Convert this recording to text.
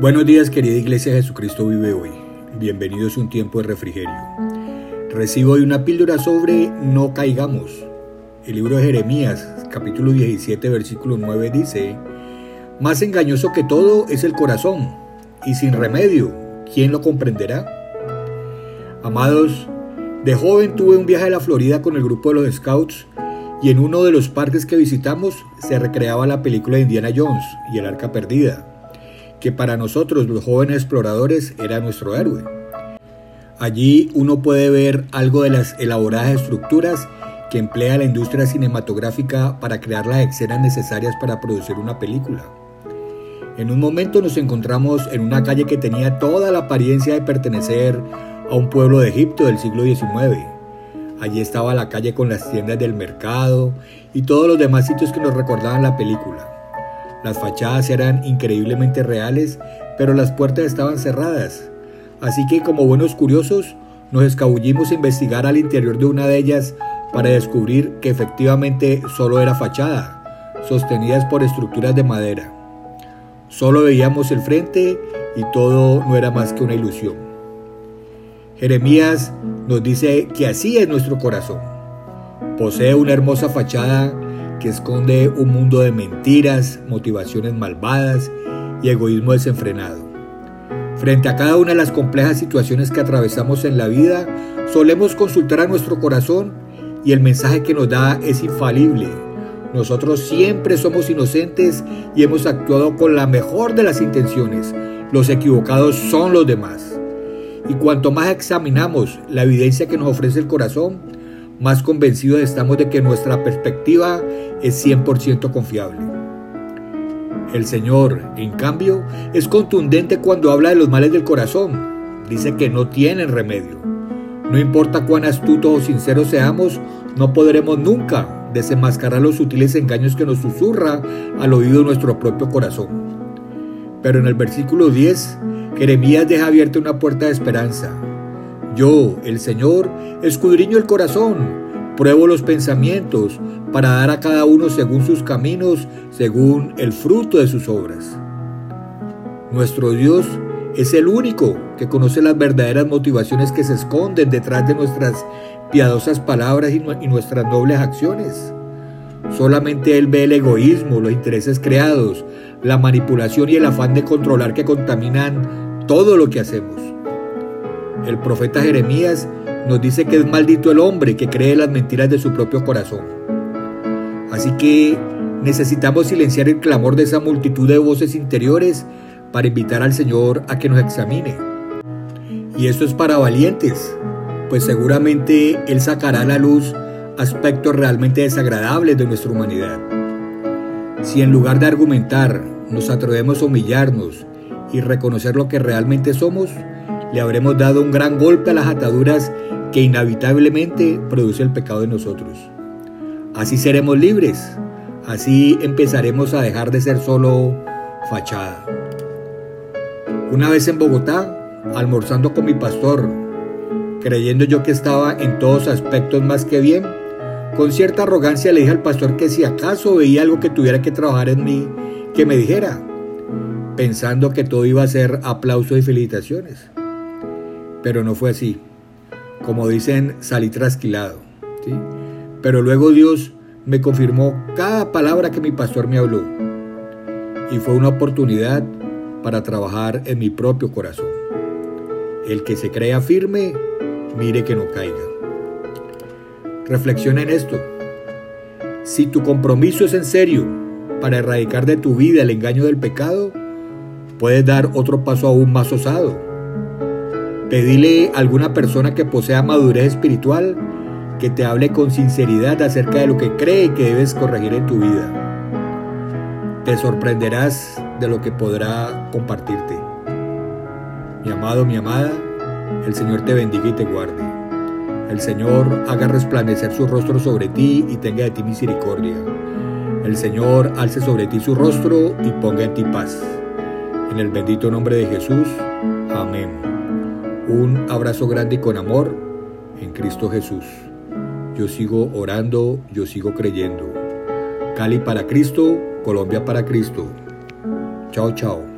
Buenos días querida Iglesia Jesucristo vive hoy. Bienvenidos a un tiempo de refrigerio. Recibo hoy una píldora sobre no caigamos. El libro de Jeremías, capítulo 17, versículo 9 dice, Más engañoso que todo es el corazón, y sin remedio, ¿quién lo comprenderá? Amados, de joven tuve un viaje a la Florida con el grupo de los Scouts y en uno de los parques que visitamos se recreaba la película de Indiana Jones y el arca perdida que para nosotros los jóvenes exploradores era nuestro héroe. Allí uno puede ver algo de las elaboradas estructuras que emplea la industria cinematográfica para crear las escenas necesarias para producir una película. En un momento nos encontramos en una calle que tenía toda la apariencia de pertenecer a un pueblo de Egipto del siglo XIX. Allí estaba la calle con las tiendas del mercado y todos los demás sitios que nos recordaban la película. Las fachadas eran increíblemente reales, pero las puertas estaban cerradas. Así que como buenos curiosos, nos escabullimos a investigar al interior de una de ellas para descubrir que efectivamente solo era fachada, sostenidas por estructuras de madera. Solo veíamos el frente y todo no era más que una ilusión. Jeremías nos dice que así es nuestro corazón. Posee una hermosa fachada que esconde un mundo de mentiras, motivaciones malvadas y egoísmo desenfrenado. Frente a cada una de las complejas situaciones que atravesamos en la vida, solemos consultar a nuestro corazón y el mensaje que nos da es infalible. Nosotros siempre somos inocentes y hemos actuado con la mejor de las intenciones. Los equivocados son los demás. Y cuanto más examinamos la evidencia que nos ofrece el corazón, más convencidos estamos de que nuestra perspectiva es 100% confiable. El Señor, en cambio, es contundente cuando habla de los males del corazón. Dice que no tienen remedio. No importa cuán astutos o sinceros seamos, no podremos nunca desenmascarar los sutiles engaños que nos susurra al oído nuestro propio corazón. Pero en el versículo 10, Jeremías deja abierta una puerta de esperanza. Yo, el Señor, escudriño el corazón, pruebo los pensamientos, para dar a cada uno según sus caminos, según el fruto de sus obras. Nuestro Dios es el único que conoce las verdaderas motivaciones que se esconden detrás de nuestras piadosas palabras y nuestras nobles acciones. Solamente Él ve el egoísmo, los intereses creados, la manipulación y el afán de controlar que contaminan todo lo que hacemos. El profeta Jeremías nos dice que es maldito el hombre que cree las mentiras de su propio corazón. Así que necesitamos silenciar el clamor de esa multitud de voces interiores para invitar al Señor a que nos examine. Y esto es para valientes, pues seguramente Él sacará a la luz aspectos realmente desagradables de nuestra humanidad. Si en lugar de argumentar nos atrevemos a humillarnos y reconocer lo que realmente somos, le habremos dado un gran golpe a las ataduras que inevitablemente produce el pecado en nosotros. Así seremos libres, así empezaremos a dejar de ser solo fachada. Una vez en Bogotá, almorzando con mi pastor, creyendo yo que estaba en todos aspectos más que bien, con cierta arrogancia le dije al pastor que si acaso veía algo que tuviera que trabajar en mí, que me dijera, pensando que todo iba a ser aplausos y felicitaciones pero no fue así. Como dicen, salí trasquilado. Pero luego Dios me confirmó cada palabra que mi pastor me habló. Y fue una oportunidad para trabajar en mi propio corazón. El que se crea firme, mire que no caiga. Reflexiona en esto. Si tu compromiso es en serio para erradicar de tu vida el engaño del pecado, puedes dar otro paso aún más osado Pedile a alguna persona que posea madurez espiritual que te hable con sinceridad acerca de lo que cree que debes corregir en tu vida. Te sorprenderás de lo que podrá compartirte. Mi amado, mi amada, el Señor te bendiga y te guarde. El Señor haga resplandecer su rostro sobre ti y tenga de ti misericordia. El Señor alce sobre ti su rostro y ponga en ti paz. En el bendito nombre de Jesús. Amén. Un abrazo grande y con amor en Cristo Jesús. Yo sigo orando, yo sigo creyendo. Cali para Cristo, Colombia para Cristo. Chao, chao.